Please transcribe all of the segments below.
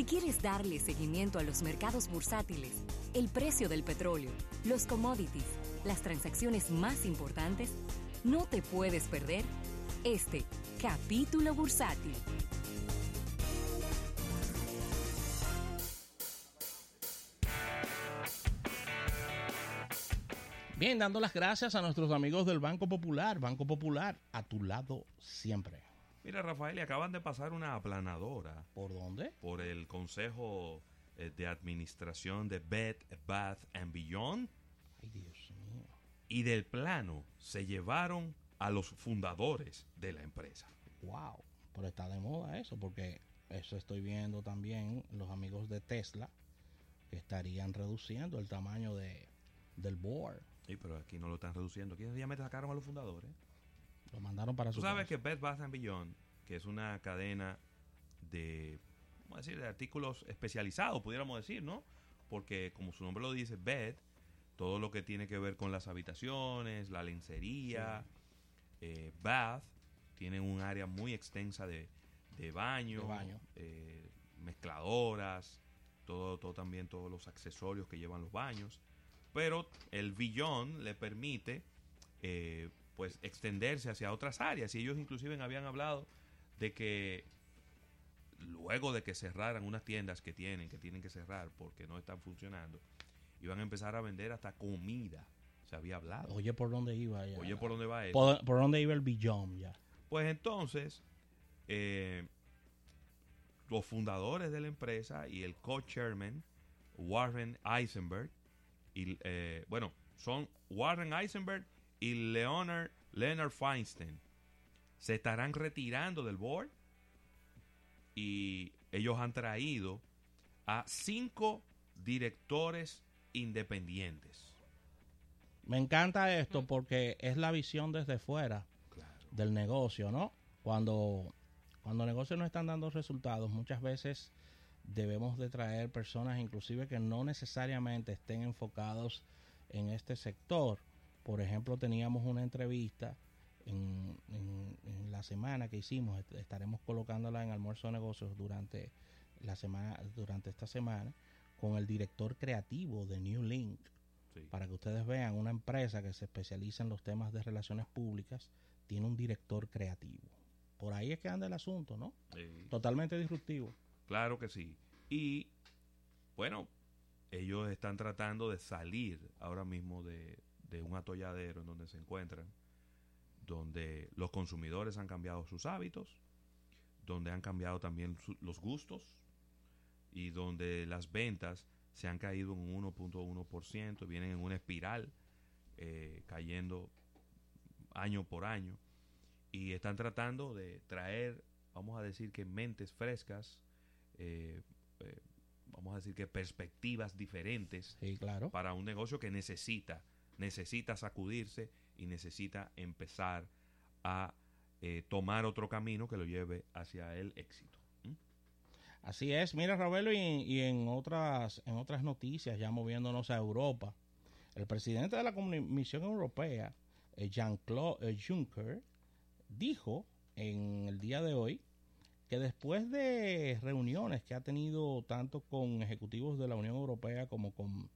Si quieres darle seguimiento a los mercados bursátiles, el precio del petróleo, los commodities, las transacciones más importantes, no te puedes perder este capítulo bursátil. Bien, dando las gracias a nuestros amigos del Banco Popular. Banco Popular, a tu lado siempre. Mira, Rafael, y acaban de pasar una aplanadora ¿Por dónde? por el Consejo eh, de Administración de Bed, Bath and Beyond Ay, Dios mío. y del plano se llevaron a los fundadores de la empresa. Wow. Pero está de moda eso, porque eso estoy viendo también los amigos de Tesla que estarían reduciendo el tamaño de, del board. Sí, pero aquí no lo están reduciendo. Aquí ya me sacaron a los fundadores. Lo mandaron para Tú su sabes casa. que Bed Bath and Beyond, que es una cadena de, decir, de artículos especializados, pudiéramos decir, ¿no? Porque como su nombre lo dice, Bed, todo lo que tiene que ver con las habitaciones, la lencería, eh, Bath, tienen un área muy extensa de, de baño, De baño. eh, mezcladoras, todo, todo también todos los accesorios que llevan los baños. Pero el Beyond le permite eh, pues extenderse hacia otras áreas. Y ellos inclusive habían hablado de que luego de que cerraran unas tiendas que tienen, que tienen que cerrar porque no están funcionando, iban a empezar a vender hasta comida. Se había hablado. Oye, ¿por dónde iba ya? Oye, ¿por dónde va eso? ¿Por, por dónde iba el billón ya? Pues entonces, eh, los fundadores de la empresa y el co-chairman, Warren Eisenberg, y, eh, bueno, son Warren Eisenberg y Leonard, Leonard Feinstein, se estarán retirando del board y ellos han traído a cinco directores independientes. Me encanta esto porque es la visión desde fuera del negocio, ¿no? Cuando, cuando negocios no están dando resultados, muchas veces debemos de traer personas inclusive que no necesariamente estén enfocados en este sector. Por ejemplo, teníamos una entrevista en, en- en la semana que hicimos, est- estaremos colocándola en almuerzo de negocios durante la semana, durante esta semana, con el director creativo de New Link, Sí. para que ustedes vean, una empresa que se especializa en los temas de relaciones públicas tiene un director creativo. Por ahí es que anda el asunto, ¿no? Totalmente disruptivo. Claro que sí. Y bueno, ellos están tratando de salir ahora mismo de, de un atolladero en donde se encuentran, donde los consumidores han cambiado sus hábitos, donde han cambiado también su- los gustos y donde las ventas se han caído en un 1.1%, vienen en una espiral eh, cayendo año por año y están tratando de traer, vamos a decir que mentes frescas, eh, eh, vamos a decir que perspectivas diferentes Sí, claro. para un negocio que necesita, necesita sacudirse y necesita empezar a eh, tomar otro camino que lo lleve hacia el éxito. Así es, mira Ravelo, y, y en otras en otras noticias, ya moviéndonos a Europa, el presidente de la Comisión Europea, eh, Jean-Claude eh, Juncker, dijo en el día de hoy que después de reuniones que ha tenido tanto con ejecutivos de la Unión Europea como con,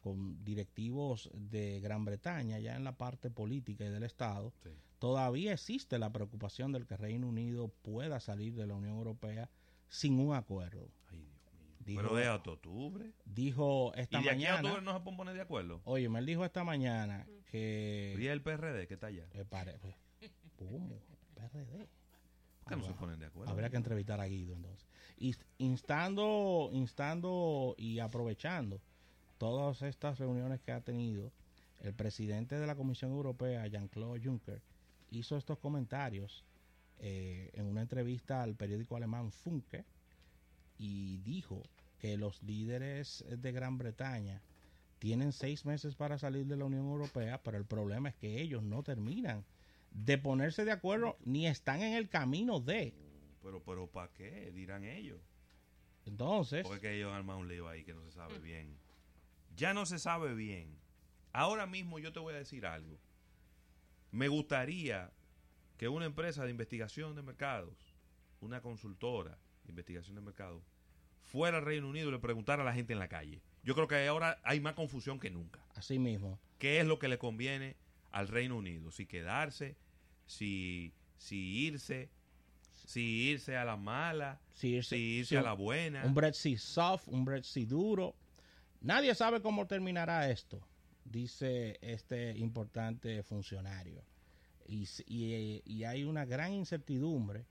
con directivos de Gran Bretaña, ya en la parte política y del Estado, Sí. todavía existe la preocupación del que Reino Unido pueda salir de la Unión Europea sin un acuerdo. Ay, Dios mío. Dijo- Pero de hasta octubre. Dijo esta y de aquí a mañana, octubre no se pueden poner de acuerdo. oye, me dijo esta mañana que... Y el PRD que está allá. Eh, pare- ¿Cómo? PRD. ¿Por qué no se ponen de acuerdo? Habría que entrevistar a Guido entonces. Instando, instando y aprovechando todas estas reuniones que ha tenido, el presidente de la Comisión Europea, Jean-Claude Juncker, hizo estos comentarios eh, en una entrevista al periódico alemán Funke y dijo que los líderes de Gran Bretaña tienen seis meses para salir de la Unión Europea, pero el problema es que ellos no terminan de ponerse de acuerdo ni están en el camino de. Pero, pero ¿para qué? Dirán ellos. Entonces, Porque ellos han armado un lío ahí que no se sabe bien. Ya no se sabe bien. Ahora mismo yo te voy a decir algo. Me gustaría que una empresa de investigación de mercados, una consultora de investigación de mercados, fuera al Reino Unido y le preguntara a la gente en la calle. Yo creo que ahora hay más confusión que nunca. Así mismo. ¿Qué es lo que le conviene al Reino Unido? Si quedarse, si, si irse, si irse a la mala, Si irse- si irse si a la buena. Un Brexit soft, un Brexit duro. Nadie sabe cómo terminará esto, dice este importante funcionario. Y, y hay una gran incertidumbre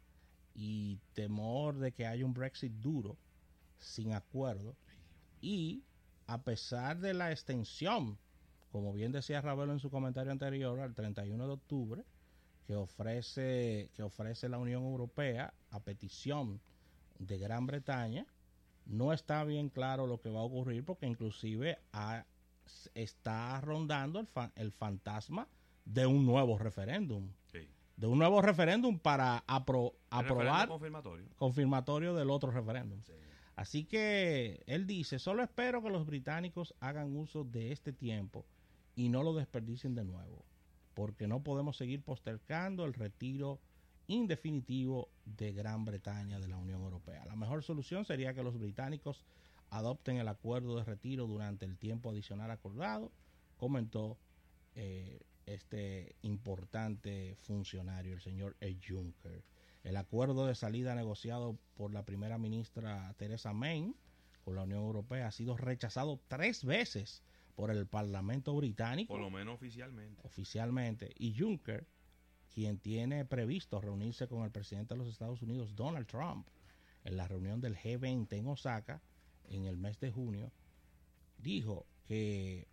y temor de que haya un Brexit duro, sin acuerdo. Y a pesar de la extensión, como bien decía Ravelo en su comentario anterior, al 31 de octubre, que ofrece, que ofrece la Unión Europea a petición de Gran Bretaña, no está bien claro lo que va a ocurrir porque inclusive ha- está rondando el, fa- el fantasma de un nuevo referéndum, Sí. de un nuevo referéndum para apro- aprobar confirmatorio. confirmatorio del otro referéndum. Sí. Así que él dice, solo espero que los británicos hagan uso de este tiempo y no lo desperdicien de nuevo, porque no podemos seguir postergando el retiro indefinitivo de Gran Bretaña de la Unión Europea. La mejor solución sería que los británicos adopten el acuerdo de retiro durante el tiempo adicional acordado, comentó eh, este importante funcionario, el señor E. Juncker. El acuerdo de salida negociado por la primera ministra Theresa May con la Unión Europea ha sido rechazado tres veces por el Parlamento británico Por lo menos oficialmente. oficialmente y Juncker, quien tiene previsto reunirse con el presidente de los Estados Unidos, Donald Trump, en la reunión del G20 en Osaka en el mes de junio, dijo que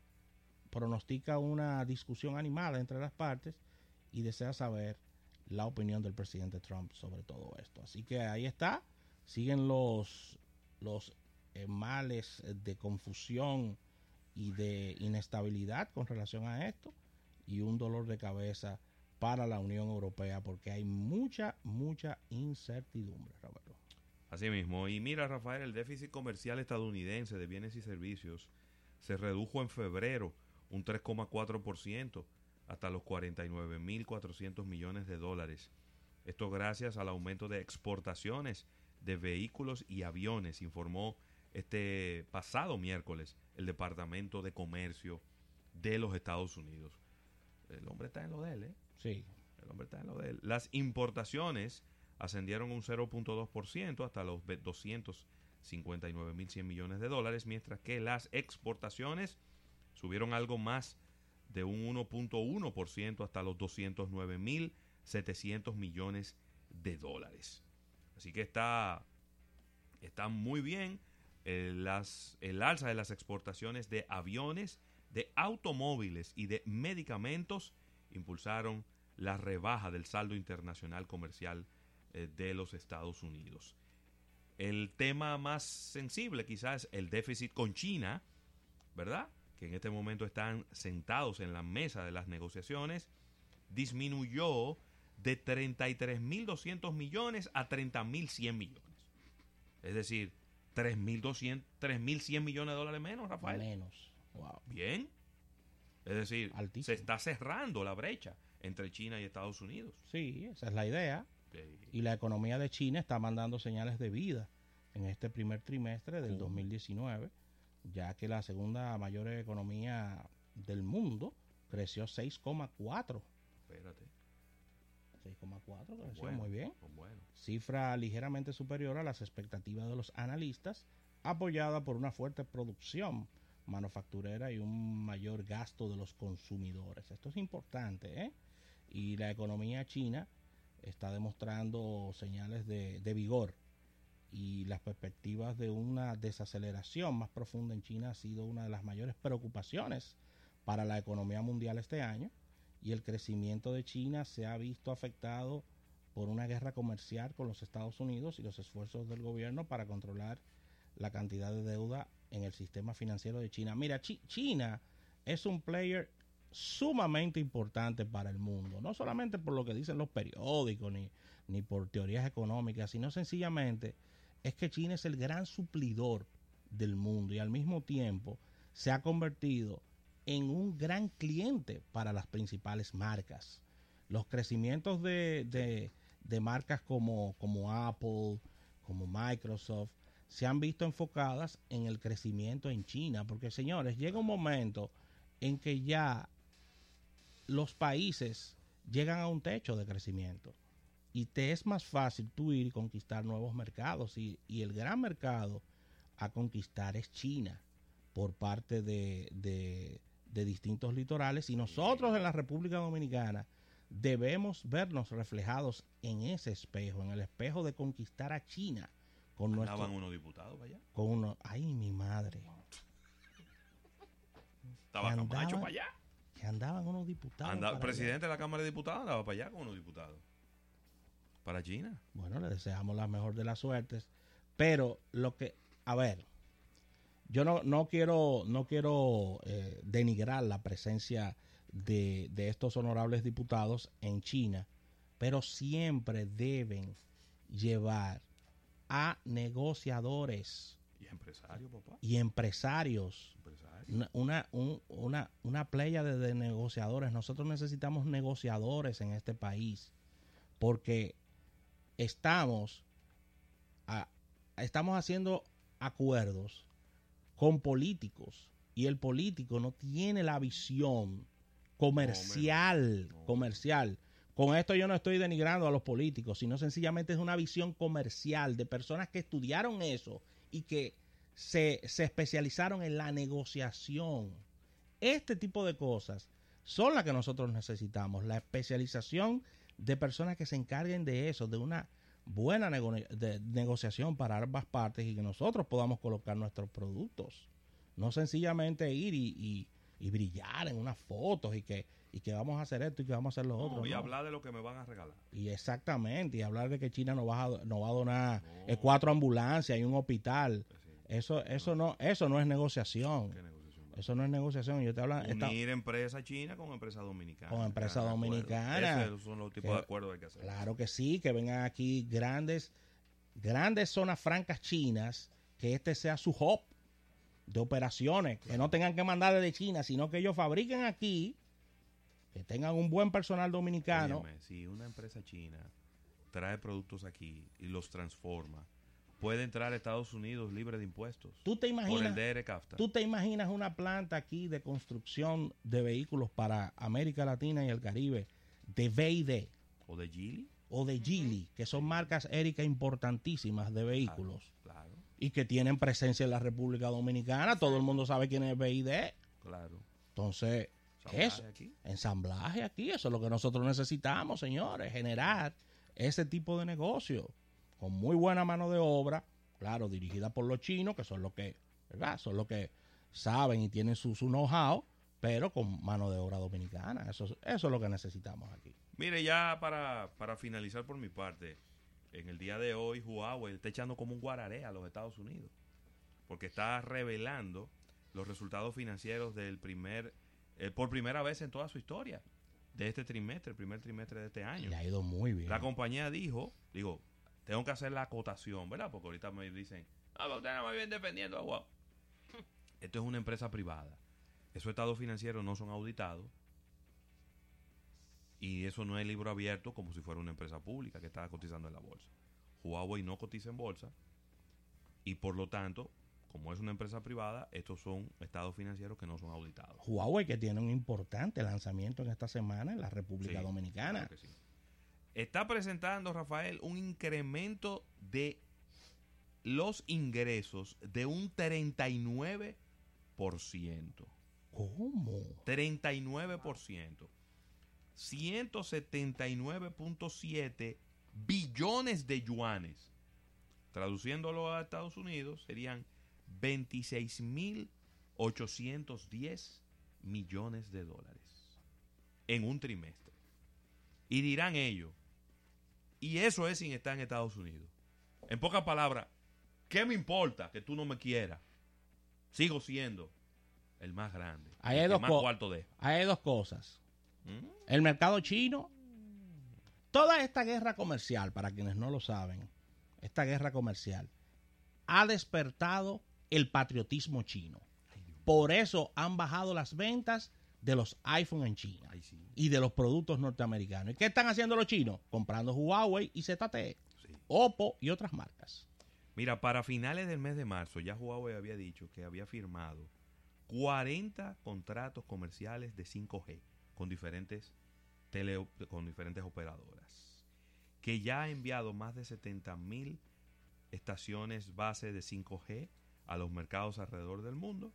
pronostica una discusión animada entre las partes y desea saber la opinión del presidente Trump sobre todo esto. Así que ahí está, siguen los, los eh, males de confusión y de inestabilidad con relación a esto y un dolor de cabeza para la Unión Europea porque hay mucha, mucha incertidumbre, Roberto. Así mismo. Y mira, Rafael, el déficit comercial estadounidense de bienes y servicios se redujo en febrero un 3,4% hasta los 49.400 millones de dólares. Esto gracias al aumento de exportaciones de vehículos y aviones, informó este pasado miércoles el Departamento de Comercio de los Estados Unidos. El hombre está en lo de él, ¿eh? Sí, El hombre está en lo de él. Las importaciones ascendieron un 0.2% hasta los ve- 259.100 millones de dólares, mientras que las exportaciones subieron algo más de un 1.1% hasta los 209.700 millones de dólares. Así que está, está muy bien eh, las, el alza de las exportaciones de aviones, de automóviles y de medicamentos impulsaron la rebaja del saldo internacional comercial eh, de los Estados Unidos. El tema más sensible quizás es el déficit con China, ¿verdad? Que en este momento están sentados en la mesa de las negociaciones, disminuyó de 33.200 millones a 30.100 millones. Es decir, 3.200, 3.100 millones de dólares menos, Rafael. menos. Wow. Bien. Es decir, Altísimo. se está cerrando la brecha entre China y Estados Unidos. Sí, esa es la idea. Y la economía de China está mandando señales de vida en este primer trimestre del Oh. 2019, ya que la segunda mayor economía del mundo creció 6,4. espérate. 6,4, creció Bueno, muy bien. pues bueno. cifra ligeramente superior a las expectativas de los analistas, apoyada por una fuerte producción manufacturera y un mayor gasto de los consumidores. Esto es importante, ¿eh? Y la economía china está demostrando señales de, de vigor y las perspectivas de una desaceleración más profunda en China ha sido una de las mayores preocupaciones para la economía mundial este año y el crecimiento de China se ha visto afectado por una guerra comercial con los Estados Unidos y los esfuerzos del gobierno para controlar la cantidad de deuda en el sistema financiero de China. Mira, Chi- China es un player sumamente importante para el mundo, no solamente por lo que dicen los periódicos ni, ni por teorías económicas, sino sencillamente es que China es el gran suplidor del mundo y al mismo tiempo se ha convertido en un gran cliente para las principales marcas. Los crecimientos de, de- de marcas como, como Apple, como Microsoft, se han visto enfocadas en el crecimiento en China, porque señores, llega un momento en que ya los países llegan a un techo de crecimiento. Y te es más fácil tú ir y conquistar nuevos mercados. Y, y el gran mercado a conquistar es China por parte de, de, de distintos litorales. Y nosotros en la República Dominicana debemos vernos reflejados en ese espejo, en el espejo de conquistar a China con Andaban nuestro unos diputados para allá. con uno, ay mi madre, Estaba Que andaban- para allá. que andaban unos diputados. Anda- para presidente de la Cámara de Diputados andaba para allá con unos diputados. Para China. Bueno, le deseamos la mejor de las suertes, pero lo que, a ver, yo no, no quiero, no quiero eh, denigrar la presencia de, de estos honorables diputados en China, pero siempre deben llevar a negociadores Y empresario, papá. y empresarios Empresario. una, una, un- una, una playa de, de negociadores. Nosotros necesitamos negociadores en este país porque estamos, a- estamos haciendo acuerdos con políticos y el político no tiene la visión comercial, No. comercial. Con esto yo no estoy denigrando a los políticos, sino sencillamente es una visión comercial de personas que estudiaron eso y que se, se especializaron en la negociación. Este tipo de cosas son las que nosotros necesitamos, la especialización de personas que se encarguen de eso, de una buena negociación para ambas partes y que nosotros podamos colocar nuestros productos. No sencillamente ir y, y- y brillar en unas fotos y que, y que vamos a hacer esto y que vamos a hacer lo No, otro. y no. hablar de lo que me van a regalar. Y exactamente, y hablar de que China nos va a, nos va a donar No. eh, cuatro ambulancias y un hospital. Sí, Eso, eso no, eso no es negociación. ¿qué negociación va a Eso no es negociación. Yo te hablo, Unir empresa china con empresa dominicana. Con empresa dominicana. Esos son los tipos Que- de acuerdos que hay que hacer. claro que sí, que vengan aquí grandes, grandes zonas francas chinas, que este sea su hub de operaciones, que no tengan que mandar desde China, sino que ellos fabriquen aquí, que tengan un buen personal dominicano. Óyeme, si una empresa china trae productos aquí y los transforma, puede entrar a Estados Unidos libre de impuestos. ¿Tú te por el imaginas? DR CAFTA. ¿Tú te imaginas una planta aquí de construcción de vehículos para América Latina y el Caribe de V&D o de Gili. o de Geely, que son marcas éricas importantísimas de vehículos Claro, y que tienen presencia en la República Dominicana? Todo el mundo sabe quién es V&D. claro. Entonces, Ensamblaje eso, aquí. ensamblaje aquí, eso es lo que nosotros necesitamos, señores, generar ese tipo de negocio con muy buena mano de obra, claro, dirigida por los chinos, que son los que, ¿verdad? Son los que saben y tienen su, su know-how, pero con mano de obra dominicana. Eso, es- eso es lo que necesitamos aquí. Mire, ya para, para finalizar por mi parte, en el día de hoy Huawei está echando como un guararé a los Estados Unidos, porque está revelando los resultados financieros del primer, eh, por primera vez en toda su historia, de este trimestre, el primer trimestre de este año. Le ha ido muy bien. La compañía dijo, digo, tengo que hacer la acotación, ¿verdad? Porque ahorita me dicen, ah, pero usted no me viene defendiendo a Huawei. Esto es una empresa privada. Esos estados financieros no son auditados. Y eso no es libro abierto como si fuera una empresa pública que está cotizando en la bolsa. Huawei no cotiza en bolsa. Y por lo tanto, como es una empresa privada, estos son estados financieros que no son auditados. Huawei que tiene un importante lanzamiento en esta semana en la República Sí, Dominicana. claro que sí. Está presentando, Rafael, un incremento de los ingresos de un 39%. ¿Cómo? 39%. 179.7 billones de yuanes. Traduciéndolo a Estados Unidos, serían 26.810 millones de dólares en un trimestre. Y dirán ellos, y eso es sin estar en Estados Unidos. En pocas palabras, ¿qué me importa que tú no me quieras? Sigo siendo el más grande, Ahí hay dos más co- cuarto deja. Hay dos cosas. ¿Mm? El mercado chino, toda esta guerra comercial, para quienes no lo saben, esta guerra comercial ha despertado el patriotismo chino. Por eso han bajado las ventas de los iPhone en China Ay, sí, y de los productos norteamericanos. ¿Y qué están haciendo los chinos? Comprando Huawei y ZTE, sí. Oppo y otras marcas. Mira, para finales del mes de marzo ya Huawei había dicho que había firmado 40 contratos comerciales de 5G con diferentes tele, con diferentes operadoras, que ya ha enviado más de 70 mil estaciones base de 5G a los mercados alrededor del mundo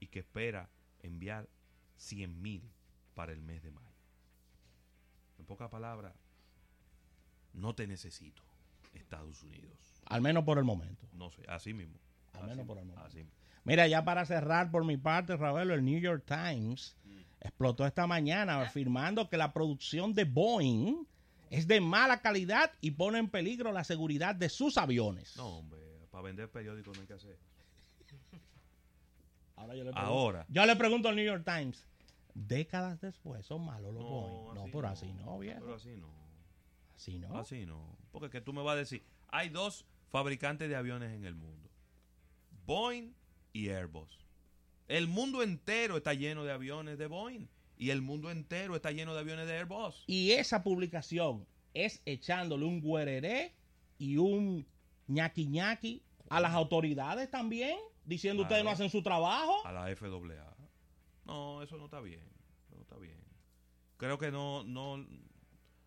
y que espera enviar 100 mil para el mes de mayo. En pocas palabras, no te necesito, Estados Unidos. Al menos por el momento. No sé, así mismo. Al Así menos por el momento. así. Mira, ya para cerrar por mi parte, Ravelo, el New York Times explotó esta mañana afirmando que la producción de Boeing es de mala calidad y pone en peligro la seguridad de sus aviones. No, hombre, para vender periódicos no hay que hacer. Ahora yo le pregunto, Ahora. yo le pregunto al New York Times, décadas después, ¿son malos los No, Boeing? No, pero así no, viejo. Pero así no. Así no. Así no. Porque que tú me vas a decir, hay dos fabricantes de aviones en el mundo. Boeing y Airbus. El mundo entero está lleno de aviones de Boeing y el mundo entero está lleno de aviones de Airbus. Y esa publicación es echándole un güereré y un ñaqui ñaqui a las autoridades también, diciendo ustedes no hacen su trabajo. A la FAA. No, eso no está bien. No está bien. Creo que no, no,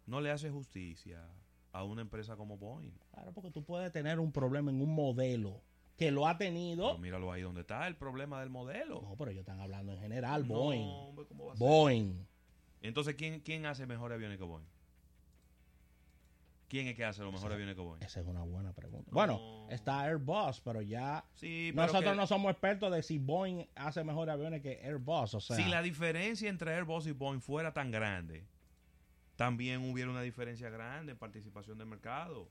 no le hace justicia a una empresa como Boeing. Claro, porque tú puedes tener un problema en un modelo que lo ha tenido. Pero míralo ahí donde está el problema del modelo. No, pero ellos están hablando en general, No, Boeing. hombre, ¿cómo va a ser? Boeing. Entonces, ¿quién, ¿quién hace mejores aviones que Boeing? ¿Quién es que hace los mejores aviones que Boeing? Esa es una buena pregunta. No. Bueno, está Airbus, pero ya Sí, pero nosotros que- no somos expertos de si Boeing hace mejores aviones que Airbus. O sea, si la diferencia entre Airbus y Boeing fuera tan grande, también hubiera una diferencia grande en participación de mercado.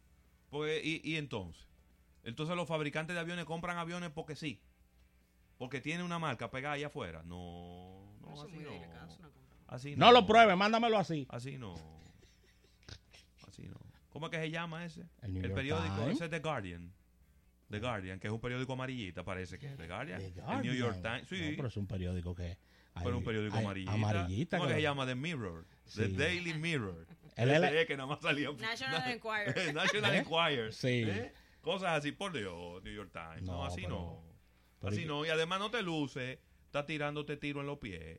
Porque, y, y entonces, entonces los fabricantes de aviones compran aviones porque sí, porque tiene una marca pegada allá afuera. No, no, así no. Así no lo pruebe, mándamelo así. Así no. ¿Cómo es que se llama ese? El New York periódico, Times. ese es The Guardian. The Guardian, que es un periódico amarillita, parece que es The Guardian. The El New Guardian. York Times, sí. No, pero es un periódico que. hay- pero un periódico hay amarillita. amarillita ¿Cómo que que se llama? The Mirror. The. Daily Mirror. El Ese L- es que nada más salía. National Enquirer. National ¿Eh? Enquirer. Sí. ¿Eh? Cosas así, por Dios, New York Times. No, No, así pero- no. pero así y- no. Y además no te luce, está tirándote tiro en los pies.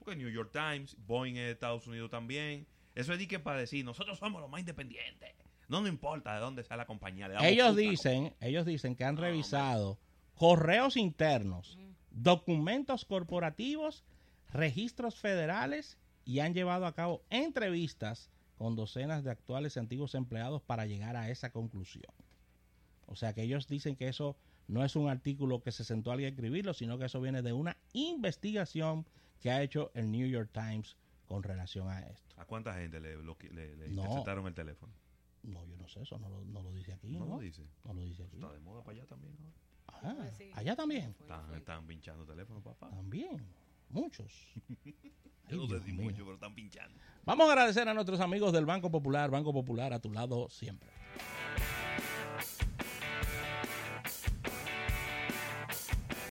Porque New York Times, Boeing en Estados Unidos también. Eso es de que para decir, nosotros somos los más independientes. No nos importa de dónde sea la compañía. le damos Ellos puta dicen, ellos dicen que han No, revisado correos internos, documentos corporativos, registros federales y han llevado a cabo entrevistas con docenas de actuales y antiguos empleados para llegar a esa conclusión. O sea que ellos dicen que eso no es un artículo que se sentó alguien a escribirlo, sino que eso viene de una investigación que ha hecho el New York Times con relación a esto. ¿A cuánta gente le, bloque- le, le No. interceptaron el teléfono? No, yo no sé, eso no lo, no lo dice aquí. No No, lo dice. No lo dice aquí. Está de moda para allá también. ¿no? Ah, Pues sí. allá también. Están, están pinchando teléfono, papá. También. Muchos. Yo no Ay, sé si mucho, pero están pinchando. Vamos a agradecer a nuestros amigos del Banco Popular. Banco Popular a tu lado siempre.